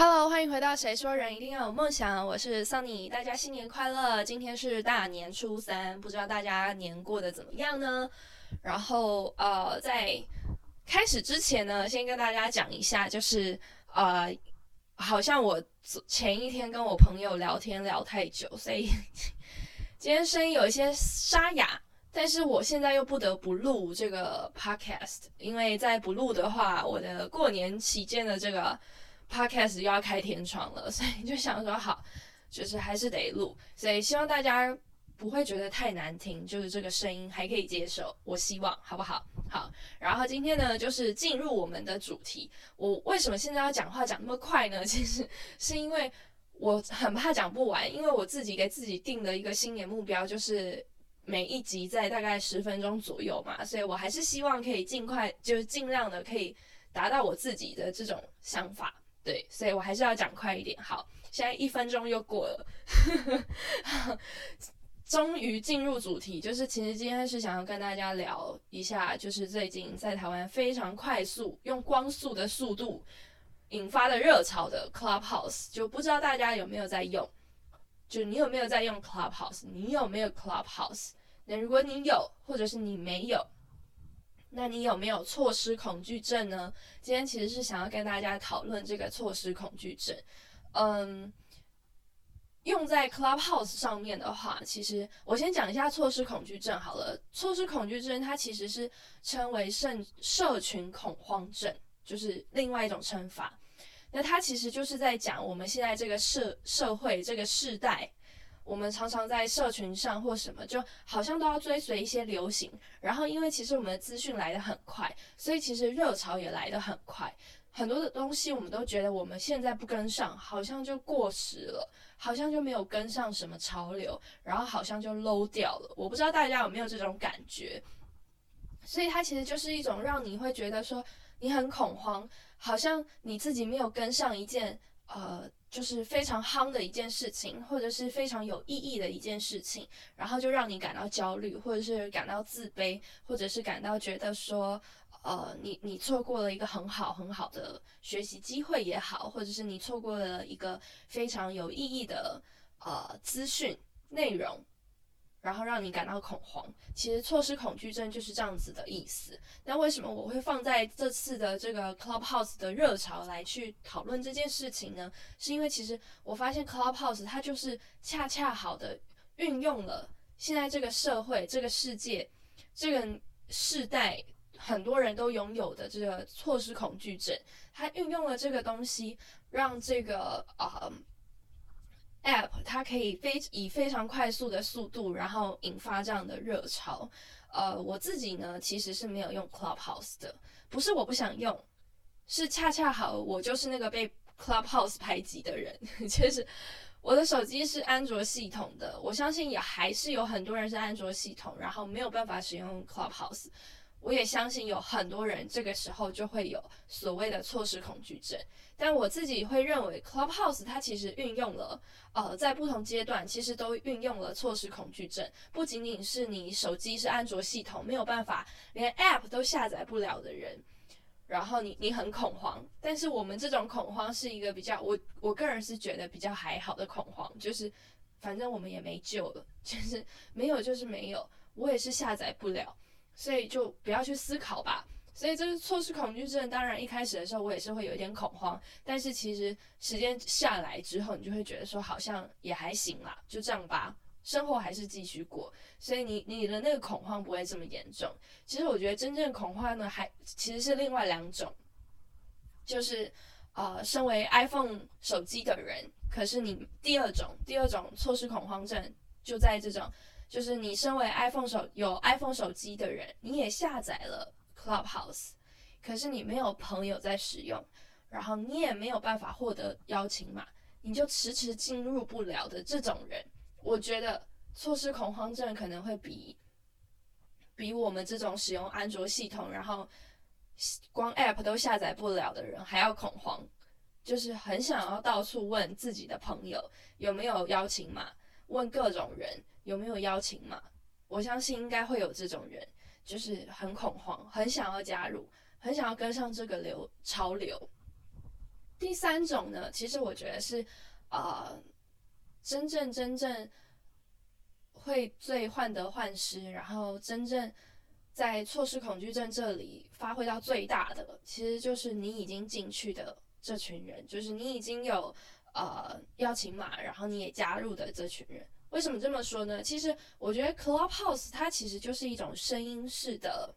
Hello，欢迎回到谁说人一定要有梦想？我是 Sunny，大家新年快乐！今天是大年初三，不知道大家年过得怎么样呢？然后呃，在开始之前呢，先跟大家讲一下，就是呃，好像我前一天跟我朋友聊天聊太久，所以今天声音有一些沙哑。但是我现在又不得不录这个 podcast，因为在不录的话，我的过年期间的这个。Podcast 又要开天窗了，所以就想说好，就是还是得录，所以希望大家不会觉得太难听，就是这个声音还可以接受，我希望好不好？好，然后今天呢，就是进入我们的主题。我为什么现在要讲话讲那么快呢？其实是因为我很怕讲不完，因为我自己给自己定的一个新年目标就是每一集在大概十分钟左右嘛，所以我还是希望可以尽快，就是尽量的可以达到我自己的这种想法。对，所以我还是要讲快一点。好，现在一分钟又过了，终于进入主题，就是其实今天是想要跟大家聊一下，就是最近在台湾非常快速用光速的速度引发的热潮的 Clubhouse，就不知道大家有没有在用？就你有没有在用 Clubhouse？你有没有 Clubhouse？那如果你有，或者是你没有？那你有没有错失恐惧症呢？今天其实是想要跟大家讨论这个错失恐惧症。嗯，用在 Clubhouse 上面的话，其实我先讲一下错失恐惧症好了。错失恐惧症它其实是称为社社群恐慌症，就是另外一种称法。那它其实就是在讲我们现在这个社社会这个世代。我们常常在社群上或什么，就好像都要追随一些流行。然后，因为其实我们的资讯来得很快，所以其实热潮也来得很快。很多的东西我们都觉得我们现在不跟上，好像就过时了，好像就没有跟上什么潮流，然后好像就 low 掉了。我不知道大家有没有这种感觉。所以它其实就是一种让你会觉得说你很恐慌，好像你自己没有跟上一件呃。就是非常夯的一件事情，或者是非常有意义的一件事情，然后就让你感到焦虑，或者是感到自卑，或者是感到觉得说，呃，你你错过了一个很好很好的学习机会也好，或者是你错过了一个非常有意义的呃资讯内容。然后让你感到恐慌，其实错失恐惧症就是这样子的意思。那为什么我会放在这次的这个 Clubhouse 的热潮来去讨论这件事情呢？是因为其实我发现 Clubhouse 它就是恰恰好的运用了现在这个社会、这个世界、这个世代很多人都拥有的这个错失恐惧症，它运用了这个东西，让这个啊。App 它可以非以非常快速的速度，然后引发这样的热潮。呃，我自己呢其实是没有用 Clubhouse 的，不是我不想用，是恰恰好我就是那个被 Clubhouse 排挤的人。就是我的手机是安卓系统的，我相信也还是有很多人是安卓系统，然后没有办法使用 Clubhouse。我也相信有很多人这个时候就会有所谓的错失恐惧症，但我自己会认为 Clubhouse 它其实运用了，呃，在不同阶段其实都运用了错失恐惧症，不仅仅是你手机是安卓系统没有办法连 App 都下载不了的人，然后你你很恐慌，但是我们这种恐慌是一个比较我我个人是觉得比较还好的恐慌，就是反正我们也没救了，就是没有就是没有，我也是下载不了。所以就不要去思考吧。所以这是错失恐惧症。当然一开始的时候我也是会有一点恐慌，但是其实时间下来之后，你就会觉得说好像也还行啦，就这样吧，生活还是继续过。所以你你的那个恐慌不会这么严重。其实我觉得真正恐慌呢，还其实是另外两种，就是呃，身为 iPhone 手机的人，可是你第二种第二种错失恐慌症就在这种。就是你身为 iPhone 手有 iPhone 手机的人，你也下载了 Clubhouse，可是你没有朋友在使用，然后你也没有办法获得邀请码，你就迟迟进入不了的这种人，我觉得错失恐慌症可能会比比我们这种使用安卓系统，然后光 App 都下载不了的人还要恐慌，就是很想要到处问自己的朋友有没有邀请码，问各种人。有没有邀请码？我相信应该会有这种人，就是很恐慌，很想要加入，很想要跟上这个流潮流。第三种呢，其实我觉得是呃，真正真正会最患得患失，然后真正在错失恐惧症这里发挥到最大的，其实就是你已经进去的这群人，就是你已经有呃邀请码，然后你也加入的这群人。为什么这么说呢？其实我觉得 Clubhouse 它其实就是一种声音式的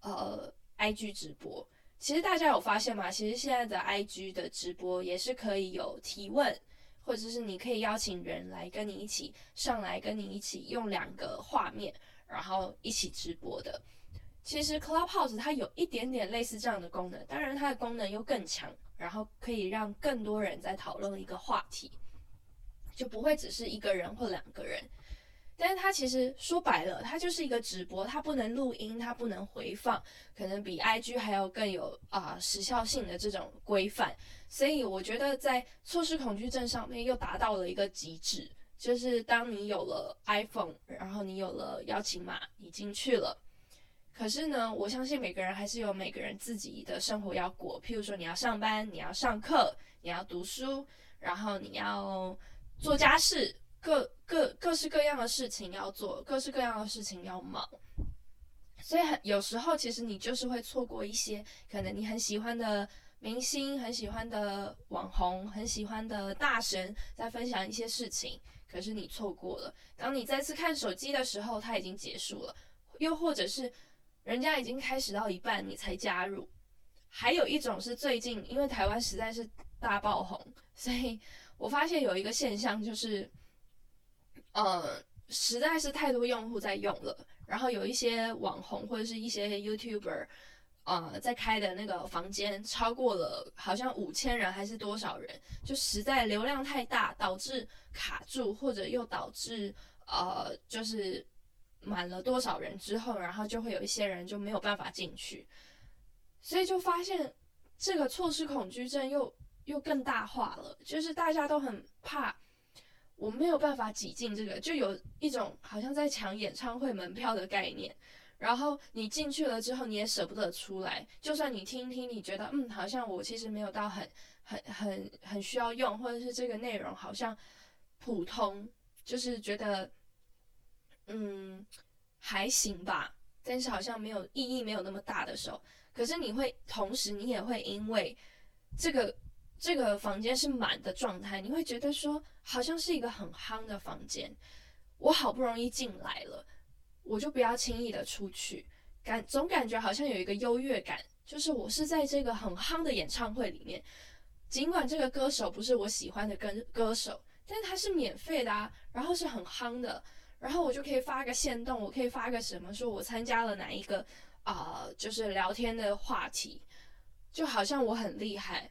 呃 IG 直播。其实大家有发现吗？其实现在的 IG 的直播也是可以有提问，或者是你可以邀请人来跟你一起上来，跟你一起用两个画面，然后一起直播的。其实 Clubhouse 它有一点点类似这样的功能，当然它的功能又更强，然后可以让更多人在讨论一个话题。就不会只是一个人或两个人，但是它其实说白了，它就是一个直播，它不能录音，它不能回放，可能比 IG 还要更有啊时效性的这种规范，所以我觉得在错失恐惧症上面又达到了一个极致，就是当你有了 iPhone，然后你有了邀请码，你进去了，可是呢，我相信每个人还是有每个人自己的生活要过，譬如说你要上班，你要上课，你要读书，然后你要。做家事，各各各式各样的事情要做，各式各样的事情要忙，所以很有时候其实你就是会错过一些可能你很喜欢的明星、很喜欢的网红、很喜欢的大神在分享一些事情，可是你错过了。当你再次看手机的时候，它已经结束了，又或者是人家已经开始到一半你才加入。还有一种是最近因为台湾实在是大爆红，所以。我发现有一个现象，就是，呃，实在是太多用户在用了，然后有一些网红或者是一些 YouTuber，呃，在开的那个房间超过了好像五千人还是多少人，就实在流量太大，导致卡住，或者又导致呃，就是满了多少人之后，然后就会有一些人就没有办法进去，所以就发现这个错失恐惧症又。又更大化了，就是大家都很怕，我没有办法挤进这个，就有一种好像在抢演唱会门票的概念。然后你进去了之后，你也舍不得出来。就算你听一听，你觉得嗯，好像我其实没有到很很很很需要用，或者是这个内容好像普通，就是觉得嗯还行吧，但是好像没有意义，没有那么大的时候。可是你会同时，你也会因为这个。这个房间是满的状态，你会觉得说好像是一个很夯的房间，我好不容易进来了，我就不要轻易的出去，感总感觉好像有一个优越感，就是我是在这个很夯的演唱会里面，尽管这个歌手不是我喜欢的歌歌手，但他是免费的啊，然后是很夯的，然后我就可以发个线动，我可以发个什么，说我参加了哪一个啊，就是聊天的话题，就好像我很厉害。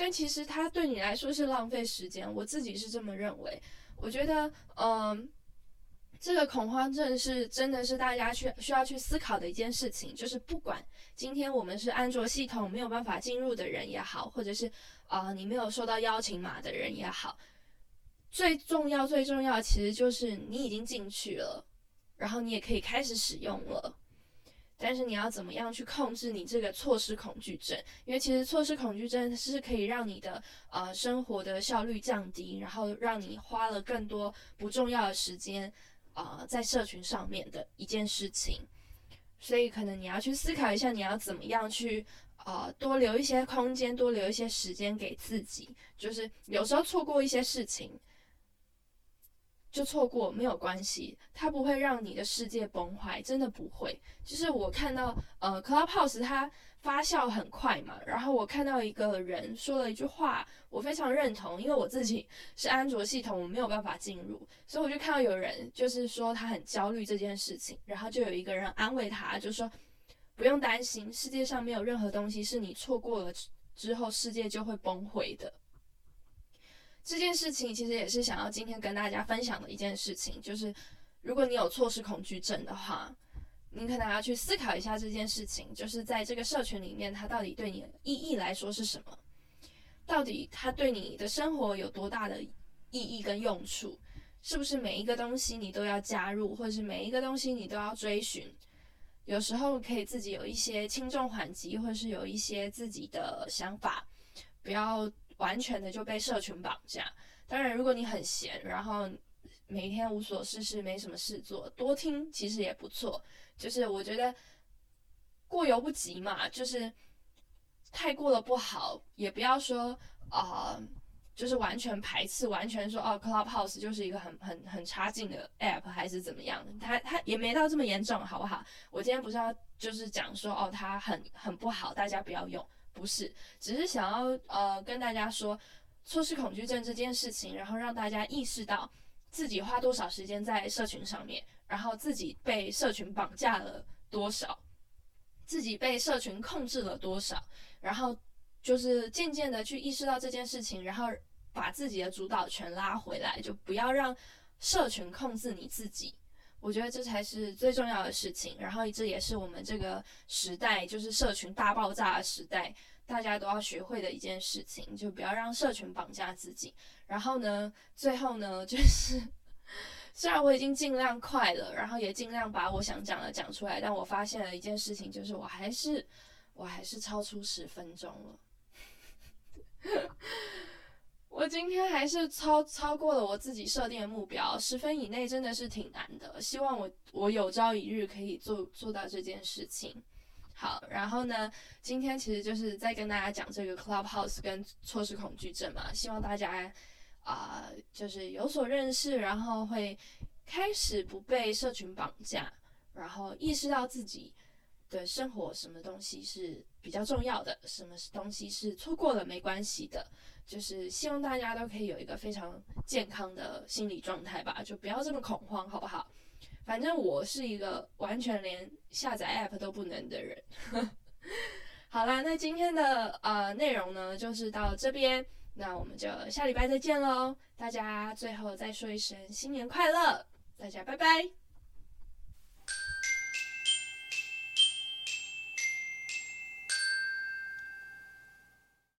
但其实它对你来说是浪费时间，我自己是这么认为。我觉得，嗯，这个恐慌症是真的是大家去需要去思考的一件事情。就是不管今天我们是安卓系统没有办法进入的人也好，或者是啊你没有收到邀请码的人也好，最重要最重要其实就是你已经进去了，然后你也可以开始使用了。但是你要怎么样去控制你这个错失恐惧症？因为其实错失恐惧症是可以让你的呃生活的效率降低，然后让你花了更多不重要的时间啊在社群上面的一件事情。所以可能你要去思考一下，你要怎么样去啊多留一些空间，多留一些时间给自己。就是有时候错过一些事情。就错过没有关系，它不会让你的世界崩坏，真的不会。就是我看到呃，Clubhouse 它发酵很快嘛，然后我看到一个人说了一句话，我非常认同，因为我自己是安卓系统，我没有办法进入，所以我就看到有人就是说他很焦虑这件事情，然后就有一个人安慰他，就说不用担心，世界上没有任何东西是你错过了之后世界就会崩溃的。这件事情其实也是想要今天跟大家分享的一件事情，就是如果你有错失恐惧症的话，你可能要去思考一下这件事情，就是在这个社群里面，它到底对你意义来说是什么？到底它对你的生活有多大的意义跟用处？是不是每一个东西你都要加入，或者是每一个东西你都要追寻？有时候可以自己有一些轻重缓急，或是有一些自己的想法。不要完全的就被社群绑架。当然，如果你很闲，然后每天无所事事，没什么事做，多听其实也不错。就是我觉得过犹不及嘛，就是太过了不好，也不要说啊。就是完全排斥，完全说哦，Clubhouse 就是一个很很很差劲的 app，还是怎么样？它它也没到这么严重，好不好？我今天不是要就是讲说哦，它很很不好，大家不要用，不是，只是想要呃跟大家说错失恐惧症这件事情，然后让大家意识到自己花多少时间在社群上面，然后自己被社群绑架了多少，自己被社群控制了多少，然后就是渐渐的去意识到这件事情，然后。把自己的主导权拉回来，就不要让社群控制你自己。我觉得这才是最重要的事情。然后这也是我们这个时代，就是社群大爆炸的时代，大家都要学会的一件事情，就不要让社群绑架自己。然后呢，最后呢，就是 虽然我已经尽量快了，然后也尽量把我想讲的讲出来，但我发现了一件事情，就是我还是我还是超出十分钟了。我今天还是超超过了我自己设定的目标，十分以内真的是挺难的。希望我我有朝一日可以做做到这件事情。好，然后呢，今天其实就是在跟大家讲这个 Clubhouse 跟错失恐惧症嘛，希望大家啊就是有所认识，然后会开始不被社群绑架，然后意识到自己的生活什么东西是比较重要的，什么东西是错过了没关系的。就是希望大家都可以有一个非常健康的心理状态吧，就不要这么恐慌，好不好？反正我是一个完全连下载 app 都不能的人。好啦，那今天的呃内容呢，就是到这边，那我们就下礼拜再见喽！大家最后再说一声新年快乐，大家拜拜。